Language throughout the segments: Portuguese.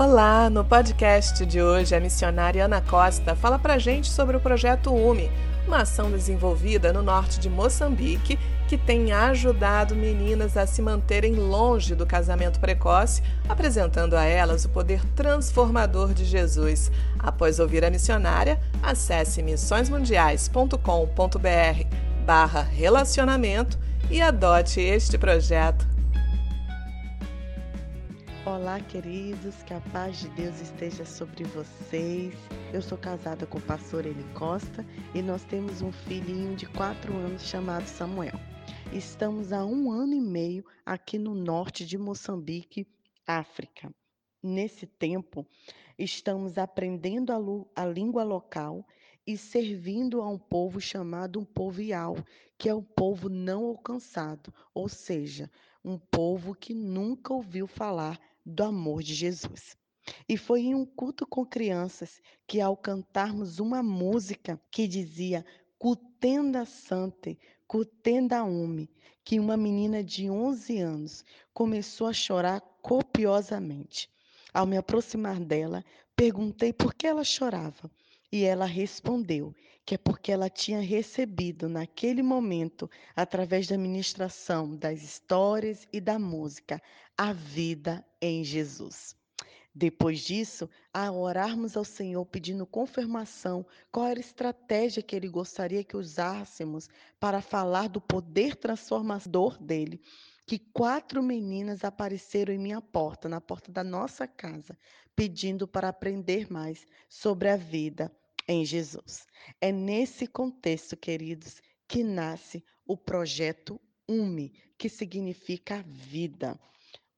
Olá, no podcast de hoje a missionária Ana Costa fala pra gente sobre o projeto UME, uma ação desenvolvida no norte de Moçambique que tem ajudado meninas a se manterem longe do casamento precoce, apresentando a elas o poder transformador de Jesus. Após ouvir a missionária, acesse missõesmundiais.com.br barra relacionamento e adote este projeto. Olá, queridos, que a paz de Deus esteja sobre vocês. Eu sou casada com o pastor Eli Costa e nós temos um filhinho de quatro anos chamado Samuel. Estamos há um ano e meio aqui no norte de Moçambique, África. Nesse tempo, estamos aprendendo a, a língua local e servindo a um povo chamado um povo Iau, que é um povo não alcançado, ou seja, um povo que nunca ouviu falar do amor de Jesus. E foi em um culto com crianças que, ao cantarmos uma música que dizia Cutenda Sante, Cutenda Ume, que uma menina de 11 anos começou a chorar copiosamente. Ao me aproximar dela, perguntei por que ela chorava. E ela respondeu que é porque ela tinha recebido naquele momento, através da ministração das histórias e da música, a vida em Jesus. Depois disso, a orarmos ao Senhor pedindo confirmação qual era a estratégia que Ele gostaria que usássemos para falar do poder transformador dele, que quatro meninas apareceram em minha porta, na porta da nossa casa, pedindo para aprender mais sobre a vida em Jesus. É nesse contexto, queridos, que nasce o projeto UME, que significa vida.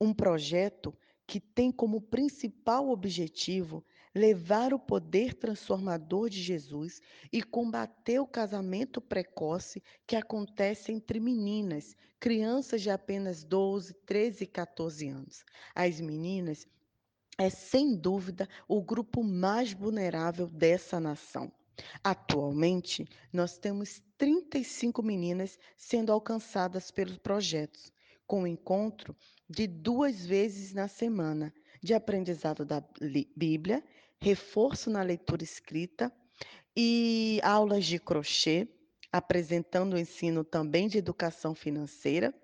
Um projeto que tem como principal objetivo levar o poder transformador de Jesus e combater o casamento precoce que acontece entre meninas, crianças de apenas 12, 13 e 14 anos. As meninas é sem dúvida o grupo mais vulnerável dessa nação. Atualmente, nós temos 35 meninas sendo alcançadas pelos projetos, com encontro de duas vezes na semana de aprendizado da Bíblia, reforço na leitura escrita e aulas de crochê, apresentando o ensino também de educação financeira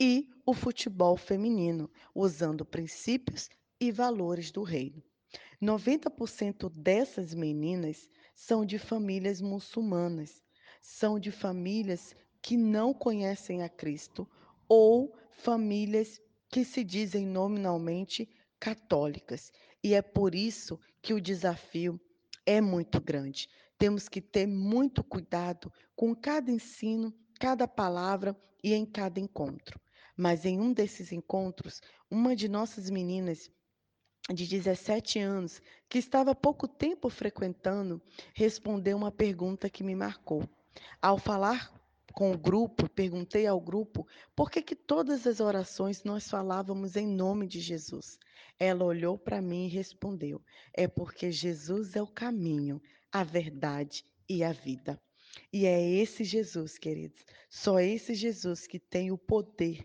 e o futebol feminino, usando princípios e valores do reino. 90% dessas meninas são de famílias muçulmanas, são de famílias que não conhecem a Cristo ou famílias que se dizem nominalmente católicas. E é por isso que o desafio é muito grande. Temos que ter muito cuidado com cada ensino, cada palavra e em cada encontro. Mas em um desses encontros, uma de nossas meninas de 17 anos, que estava há pouco tempo frequentando, respondeu uma pergunta que me marcou. Ao falar com o grupo, perguntei ao grupo por que, que todas as orações nós falávamos em nome de Jesus. Ela olhou para mim e respondeu: É porque Jesus é o caminho, a verdade e a vida. E é esse Jesus, queridos, só esse Jesus que tem o poder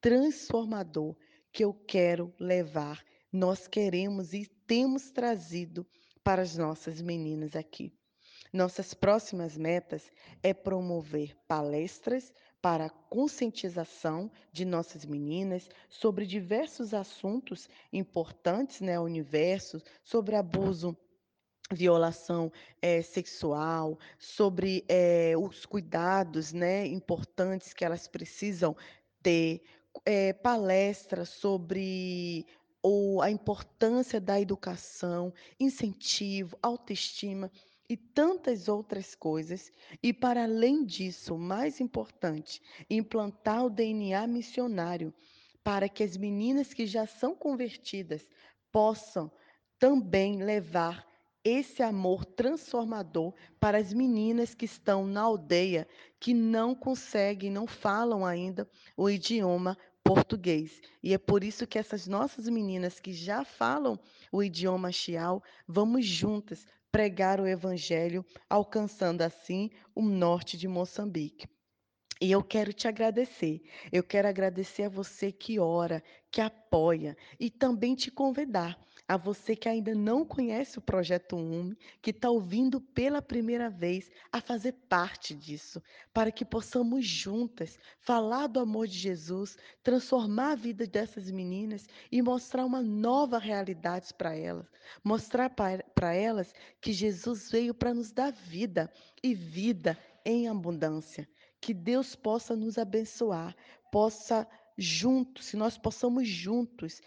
transformador que eu quero levar nós queremos e temos trazido para as nossas meninas aqui. Nossas próximas metas é promover palestras para a conscientização de nossas meninas sobre diversos assuntos importantes né, ao universo, sobre abuso violação é, sexual, sobre é, os cuidados né, importantes que elas precisam ter, é, palestras sobre ou a importância da educação, incentivo, autoestima e tantas outras coisas. E para além disso, mais importante, implantar o DNA missionário para que as meninas que já são convertidas possam também levar esse amor transformador para as meninas que estão na aldeia, que não conseguem, não falam ainda o idioma português. E é por isso que essas nossas meninas que já falam o idioma xiao, vamos juntas pregar o evangelho, alcançando assim o norte de Moçambique. E eu quero te agradecer. Eu quero agradecer a você que ora, que apoia e também te convidar a você que ainda não conhece o Projeto UME, que está ouvindo pela primeira vez, a fazer parte disso, para que possamos juntas falar do amor de Jesus, transformar a vida dessas meninas e mostrar uma nova realidade para elas. Mostrar para elas que Jesus veio para nos dar vida e vida em abundância. Que Deus possa nos abençoar, possa juntos, se nós possamos juntos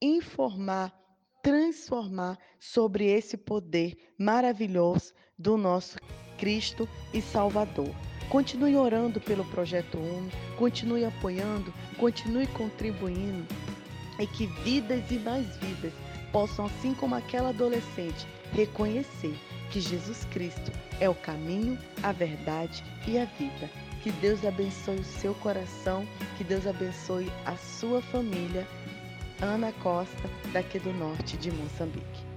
informar, transformar sobre esse poder maravilhoso do nosso Cristo e Salvador. Continue orando pelo Projeto UNO, continue apoiando, continue contribuindo e que vidas e mais vidas possam, assim como aquela adolescente, reconhecer que Jesus Cristo é o caminho, a verdade e a vida. Que Deus abençoe o seu coração, que Deus abençoe a sua família Ana Costa, daqui do norte de Moçambique.